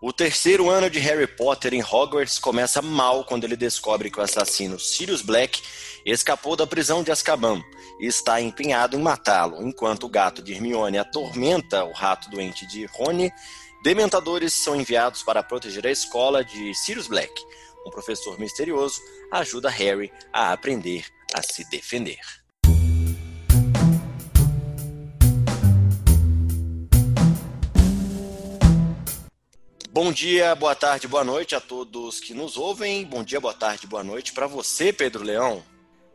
O terceiro ano de Harry Potter em Hogwarts começa mal quando ele descobre que o assassino Sirius Black escapou da prisão de Azkaban e está empenhado em matá-lo, enquanto o gato de Hermione atormenta o rato doente de Rony. Dementadores são enviados para proteger a escola de Sirius Black. Um professor misterioso ajuda Harry a aprender a se defender. Bom dia, boa tarde, boa noite a todos que nos ouvem. Bom dia, boa tarde, boa noite para você, Pedro Leão.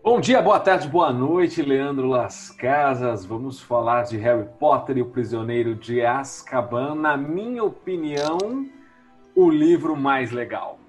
Bom dia, boa tarde, boa noite, Leandro Las Casas. Vamos falar de Harry Potter e o Prisioneiro de Azkaban. Na minha opinião, o livro mais legal.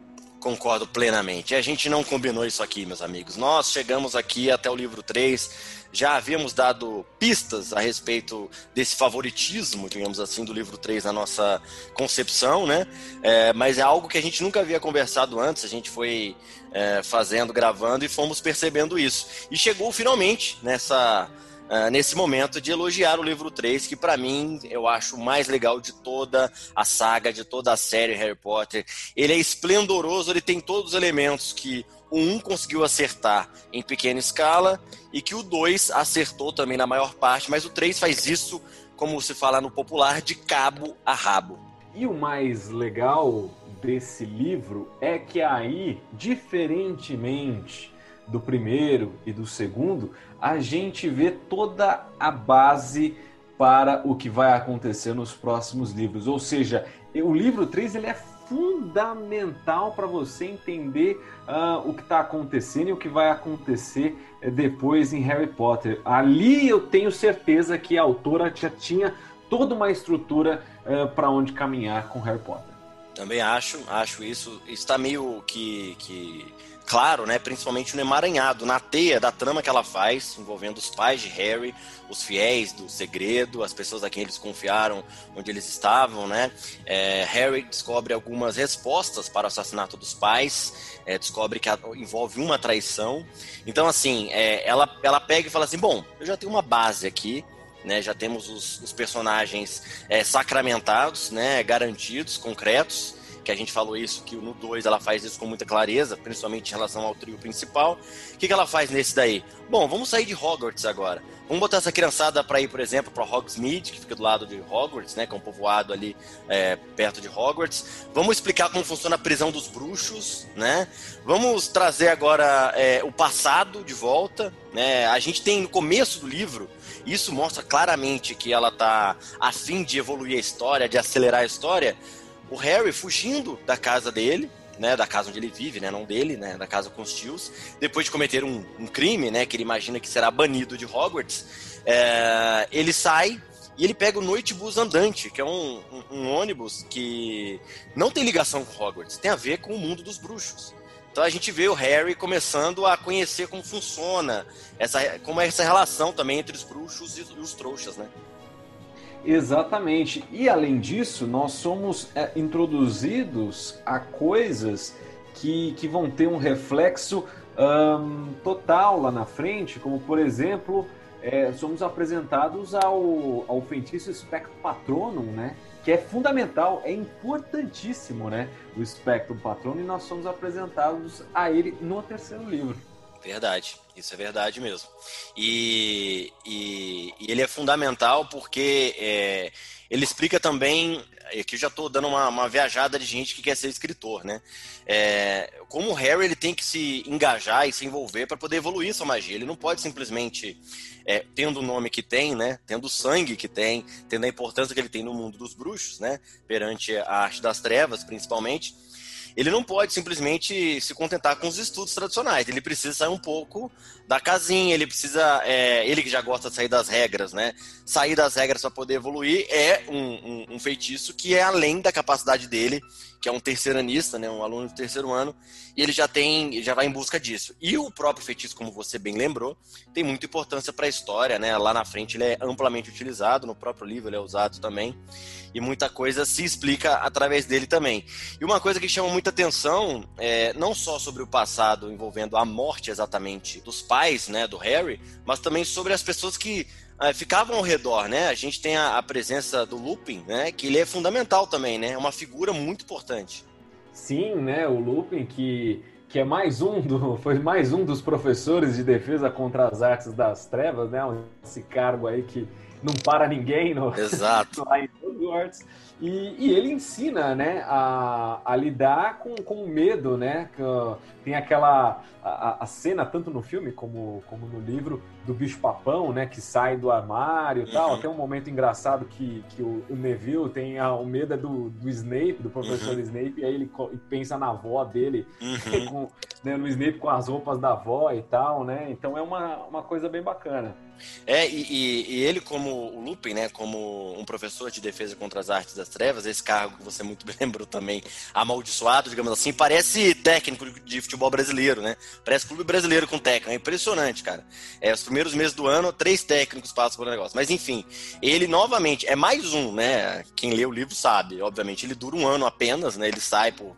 Concordo plenamente. A gente não combinou isso aqui, meus amigos. Nós chegamos aqui até o livro 3 já havíamos dado pistas a respeito desse favoritismo, digamos assim, do livro 3 na nossa concepção, né? É, mas é algo que a gente nunca havia conversado antes, a gente foi é, fazendo, gravando e fomos percebendo isso. E chegou finalmente nessa. Uh, nesse momento de elogiar o livro 3, que para mim eu acho o mais legal de toda a saga, de toda a série Harry Potter. Ele é esplendoroso, ele tem todos os elementos que o 1 conseguiu acertar em pequena escala e que o 2 acertou também na maior parte, mas o 3 faz isso, como se fala no popular, de cabo a rabo. E o mais legal desse livro é que aí, diferentemente do primeiro e do segundo, a gente vê toda a base para o que vai acontecer nos próximos livros. Ou seja, o livro 3 ele é fundamental para você entender uh, o que está acontecendo e o que vai acontecer eh, depois em Harry Potter. Ali eu tenho certeza que a autora já tinha toda uma estrutura uh, ah, para onde caminhar com Harry Potter. Também acho, acho isso. Está meio que, que claro, né, principalmente no emaranhado, na teia da trama que ela faz, envolvendo os pais de Harry, os fiéis do segredo, as pessoas a quem eles confiaram onde eles estavam, né? É, Harry descobre algumas respostas para o assassinato dos pais, é, descobre que envolve uma traição. Então, assim, é, ela, ela pega e fala assim: bom, eu já tenho uma base aqui. Né, já temos os, os personagens é, sacramentados, né, garantidos, concretos que a gente falou isso, que no 2 ela faz isso com muita clareza, principalmente em relação ao trio principal. O que, que ela faz nesse daí? Bom, vamos sair de Hogwarts agora. Vamos botar essa criançada para ir, por exemplo, para Hogsmeade, que fica do lado de Hogwarts, né, que é um povoado ali é, perto de Hogwarts. Vamos explicar como funciona a prisão dos bruxos, né? Vamos trazer agora é, o passado de volta, né? A gente tem no começo do livro isso mostra claramente que ela tá a fim de evoluir a história, de acelerar a história o Harry fugindo da casa dele, né, da casa onde ele vive, né, não dele, né, da casa com os tios, depois de cometer um, um crime, né, que ele imagina que será banido de Hogwarts, é, ele sai e ele pega o Noite Bus Andante, que é um, um, um, ônibus que não tem ligação com Hogwarts, tem a ver com o mundo dos bruxos. Então a gente vê o Harry começando a conhecer como funciona, essa, como é essa relação também entre os bruxos e os trouxas, né? Exatamente. E além disso, nós somos é, introduzidos a coisas que, que vão ter um reflexo um, total lá na frente, como por exemplo, é, somos apresentados ao, ao feitiço Spectro Patronum, né? Que é fundamental, é importantíssimo, né? O Spectro Patronum, e nós somos apresentados a ele no terceiro livro. Verdade, isso é verdade mesmo. E, e, e ele é fundamental porque é, ele explica também, aqui eu já estou dando uma, uma, viajada de gente que quer ser escritor, né? É, como o Harry ele tem que se engajar e se envolver para poder evoluir sua magia. Ele não pode simplesmente, é, tendo o nome que tem, né? Tendo o sangue que tem, tendo a importância que ele tem no mundo dos bruxos, né? Perante a arte das trevas, principalmente ele não pode simplesmente se contentar com os estudos tradicionais. Ele precisa sair um pouco da casinha, ele precisa. É, ele que já gosta de sair das regras, né? Sair das regras para poder evoluir é um, um, um, feitiço que é além da capacidade dele, que é um terceiranista, né? Um aluno de terceiro ano, e ele já tem, já vai em busca disso. E o próprio feitiço, como você bem lembrou, tem muita importância para a história, né? Lá na frente ele é amplamente utilizado, no próprio livro ele é usado também e muita coisa se explica através dele também. E uma coisa que chama muita atenção, é, não só sobre o passado envolvendo a morte exatamente dos pais, né, do Harry, mas também sobre as pessoas que ficavam ao redor, né? A gente tem a, a, presença do Lupin, né? Que ele é fundamental também, né? É uma figura muito importante. Sim, né? O Lupin que, que é mais um do, foi mais um dos professores de defesa contra as artes das trevas, né? Esse cargo aí que não para ninguém no, Exato. lá em Hogwarts. E, e, ele ensina, né, a, a lidar com, com o medo, né? Tem aquela a, a, cena, tanto no filme como, como no livro, do bicho-papão, né, que sai do armário e tal. Uhum. Tem um momento engraçado que, que o, o Neville tem a, o medo é do, do Snape, do professor uhum. Snape, e aí ele pensa na avó dele, uhum. com, né, no Snape com as roupas da avó e tal, né? Então é uma, uma coisa bem bacana. É, e, e, e, ele, como o Lupin, né, como um professor de defesa contra as artes das trevas, esse cargo que você muito bem lembrou também, amaldiçoado, digamos assim, parece técnico de futebol brasileiro, né? Parece clube brasileiro com técnico. É impressionante, cara. É, os primeiros meses do ano, três técnicos passam um negócio. Mas enfim, ele novamente é mais um, né? Quem lê o livro sabe, obviamente, ele dura um ano apenas, né? Ele sai por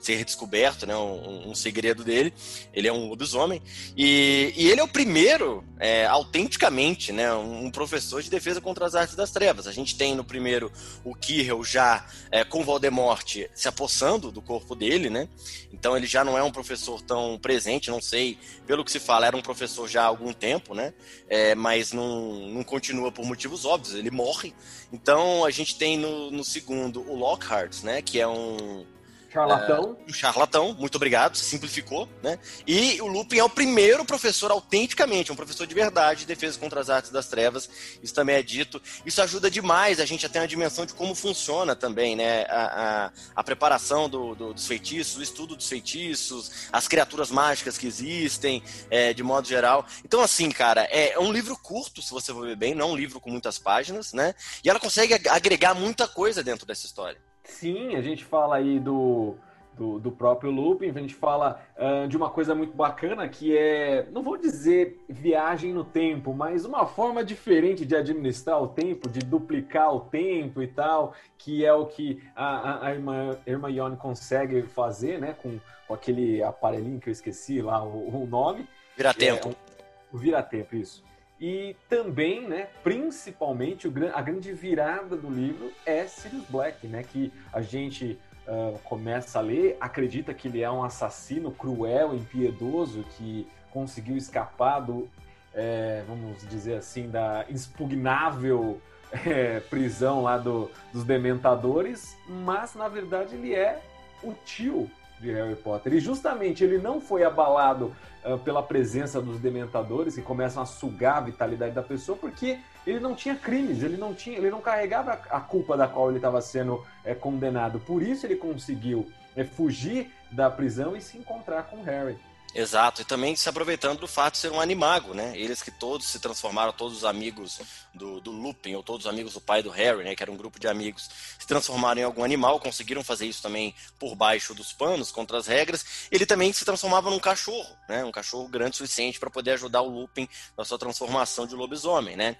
ser descoberto, né? Um, um, segredo dele. Ele é um lobisomem. E, e ele é o primeiro, é, autenticamente, né? Um, professor de defesa contra as artes das trevas. A gente tem no primeiro o Kirill já é, com Voldemort se apossando do corpo dele, né? Então ele já não é um professor tão presente, não sei, pelo que se fala, era um professor já há algum tempo, né? É, mas não, não continua por motivos óbvios, ele morre. Então a gente tem no, no segundo o Lockhart, né? Que é um Charlatão. É, um charlatão, muito obrigado, simplificou, né? E o Lupin é o primeiro professor autenticamente, um professor de verdade de defesa contra as artes das trevas, isso também é dito. Isso ajuda demais a gente a ter uma dimensão de como funciona também, né? A, a, a preparação do, do, dos feitiços, o estudo dos feitiços, as criaturas mágicas que existem, é, de modo geral. Então, assim, cara, é um livro curto, se você for ver bem, não é um livro com muitas páginas, né? E ela consegue agregar muita coisa dentro dessa história. Sim, a gente fala aí do, do, do próprio Lupin, a gente fala uh, de uma coisa muito bacana que é, não vou dizer viagem no tempo, mas uma forma diferente de administrar o tempo, de duplicar o tempo e tal, que é o que a, a, a Hermione consegue fazer, né, com, com aquele aparelhinho que eu esqueci lá o, o nome. Vira-tempo. É, o vira-tempo, isso. E também, né, principalmente, o, a grande virada do livro é Sirius Black, né, que a gente uh, começa a ler, acredita que ele é um assassino cruel, impiedoso, que conseguiu escapar do, é, vamos dizer assim, da expugnável é, prisão lá do, dos Dementadores, mas na verdade ele é o tio de Harry Potter. E justamente ele não foi abalado uh, pela presença dos dementadores que começam a sugar a vitalidade da pessoa, porque ele não tinha crimes, ele não tinha, ele não carregava a culpa da qual ele estava sendo é, condenado. Por isso ele conseguiu é, fugir da prisão e se encontrar com Harry. Exato, e também se aproveitando do fato de ser um animago, né? Eles que todos se transformaram, todos os amigos do, do Lupin, ou todos os amigos do pai do Harry, né? Que era um grupo de amigos, se transformaram em algum animal, conseguiram fazer isso também por baixo dos panos, contra as regras. Ele também se transformava num cachorro, né? Um cachorro grande o suficiente para poder ajudar o Lupin na sua transformação de lobisomem, né?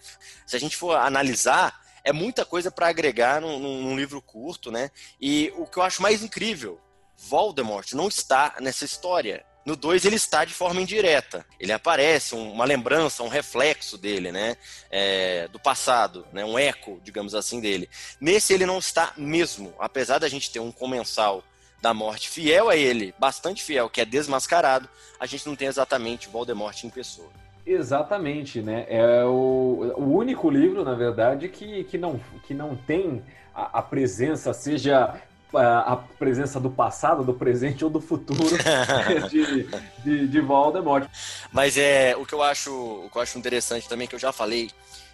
Se a gente for analisar, é muita coisa para agregar num, num livro curto, né? E o que eu acho mais incrível, Voldemort não está nessa história. No 2 ele está de forma indireta. Ele aparece, uma lembrança, um reflexo dele, né? É, do passado, né? um eco, digamos assim, dele. Nesse ele não está mesmo. Apesar da gente ter um comensal da morte fiel a ele, bastante fiel, que é desmascarado, a gente não tem exatamente Voldemort em pessoa. Exatamente, né? É o, o único livro, na verdade, que, que, não, que não tem a, a presença, seja a presença do passado, do presente ou do futuro de, de, de Voldemort. Mas é o que eu acho, o que eu acho interessante também, que eu já falei,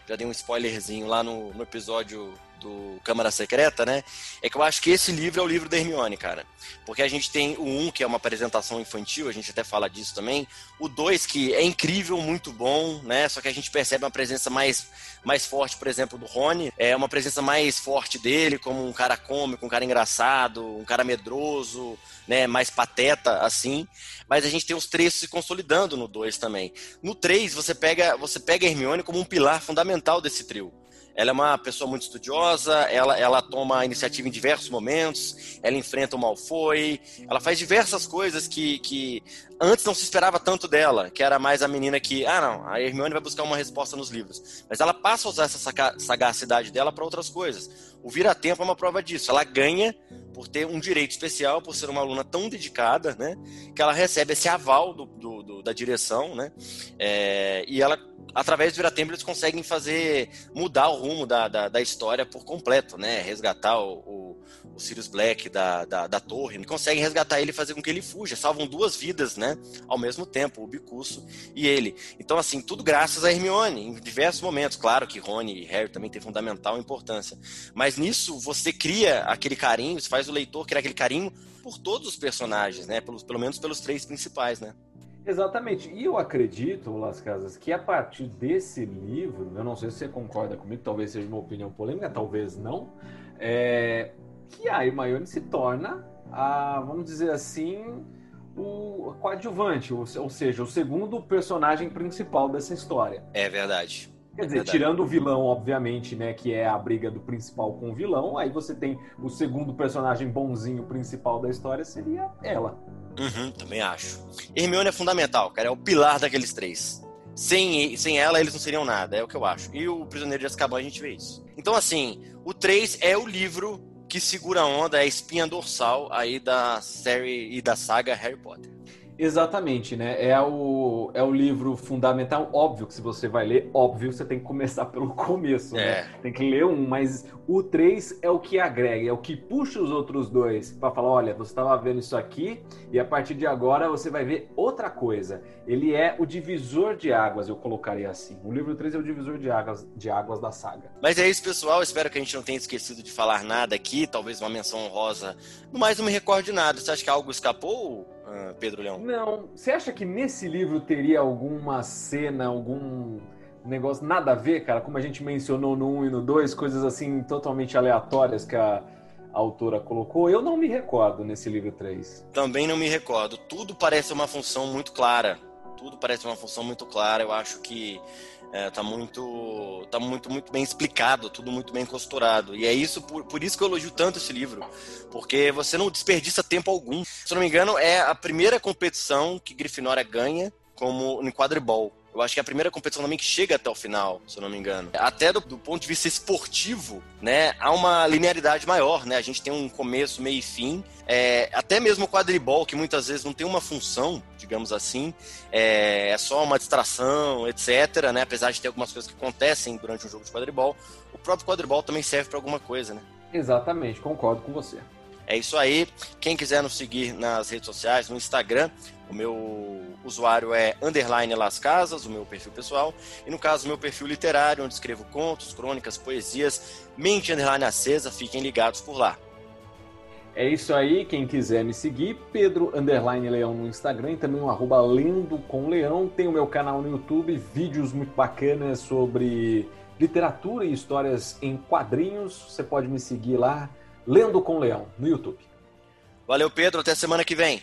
já dei um spoilerzinho lá no, no episódio do Câmara Secreta, né? É que eu acho que esse livro é o livro da Hermione, cara. Porque a gente tem o 1, que é uma apresentação infantil, a gente até fala disso também. O 2, que é incrível, muito bom, né? Só que a gente percebe uma presença mais, mais forte, por exemplo, do Rony. É uma presença mais forte dele, como um cara cômico, um cara engraçado, um cara medroso, né? Mais pateta, assim. Mas a gente tem os três se consolidando no 2 também. No 3, você pega, você pega a Hermione como um pilar fundamental desse trio ela é uma pessoa muito estudiosa, ela, ela toma iniciativa em diversos momentos, ela enfrenta o Malfoy, ela faz diversas coisas que, que antes não se esperava tanto dela, que era mais a menina que, ah não, a Hermione vai buscar uma resposta nos livros. Mas ela passa a usar essa sagacidade dela para outras coisas. O Vira-Tempo é uma prova disso. Ela ganha por ter um direito especial, por ser uma aluna tão dedicada, né, que ela recebe esse aval do, do, do da direção, né, é, e ela através do Vira-Tempo eles conseguem fazer mudar o rumo da, da, da, história por completo, né? Resgatar o, o, o Sirius Black da, da, da torre, conseguem resgatar ele e fazer com que ele fuja. Salvam duas vidas, né? Ao mesmo tempo, o Bicuço e ele. Então, assim, tudo graças a Hermione, em diversos momentos. Claro que Rony e Harry também têm fundamental importância. Mas nisso você cria aquele carinho, você faz o leitor criar aquele carinho por todos os personagens, né? Pelos, pelo menos pelos três principais, né? Exatamente. E eu acredito, Las Casas, que a partir desse livro, eu não sei se você concorda comigo, talvez seja uma opinião polêmica, talvez não, é, que a Hermione se torna a, vamos dizer assim, o coadjuvante, ou, ou seja, o segundo personagem principal dessa história. É verdade. Quer dizer, tirando o vilão, obviamente, né, que é a briga do principal com o vilão, aí você tem o segundo personagem bonzinho principal da história, seria ela. Uhum, também acho. Hermione é fundamental, cara, é o pilar daqueles três. Sem, sem ela, eles não seriam nada, é o que eu acho. E o Prisioneiro de Azkaban a gente vê isso. Então, assim, o 3 é o livro que segura a onda, é a espinha dorsal aí da série e da saga Harry Potter. Exatamente, né? É o, é o livro fundamental. Óbvio que se você vai ler, óbvio, você tem que começar pelo começo, né? é. né? Tem que ler um, mas o 3 é o que agrega, é o que puxa os outros dois para falar: olha, você estava vendo isso aqui e a partir de agora você vai ver outra coisa. Ele é o divisor de águas, eu colocaria assim. O livro 3 é o divisor de águas, de águas da saga. Mas é isso, pessoal. Espero que a gente não tenha esquecido de falar nada aqui, talvez uma menção honrosa. No mais, não me recordo de nada. Você acha que algo escapou? Ah, Pedro Leão? Não. Você acha que nesse livro teria alguma cena, algum negócio nada a ver, cara? Como a gente mencionou no 1 e no 2, coisas assim totalmente aleatórias que a, a autora colocou. Eu não me recordo nesse livro 3. Também não me recordo. Tudo parece uma função muito clara. Tudo parece uma função muito clara. Eu acho que é, tá muito tá muito muito bem explicado, tudo muito bem costurado. E é isso por, por isso que eu elogio tanto esse livro, porque você não desperdiça tempo algum. Se não me engano, é a primeira competição que Grifinória ganha como no quadribol. Eu acho que é a primeira competição também que chega até o final, se eu não me engano. Até do, do, ponto de vista esportivo, né, há uma linearidade maior, né? A gente tem um começo, meio e fim. É, até mesmo o quadribol, que muitas vezes não tem uma função, digamos assim, é, é só uma distração, etc, né? Apesar de ter algumas coisas que acontecem durante um jogo de quadribol, o próprio quadribol também serve para alguma coisa, né? Exatamente, concordo com você. É isso aí. Quem quiser nos seguir nas redes sociais, no Instagram, o meu usuário é underline Las Casas, o meu perfil pessoal. E no caso, o meu perfil literário, onde escrevo contos, crônicas, poesias, mente underline acesa. Fiquem ligados por lá. É isso aí, quem quiser me seguir, Pedro Underline Leão no Instagram e também o arroba Lendo com Leão. Tem o meu canal no YouTube, vídeos muito bacanas sobre literatura e histórias em quadrinhos. Você pode me seguir lá, Lendo com Leão, no YouTube. Valeu, Pedro. Até semana que vem.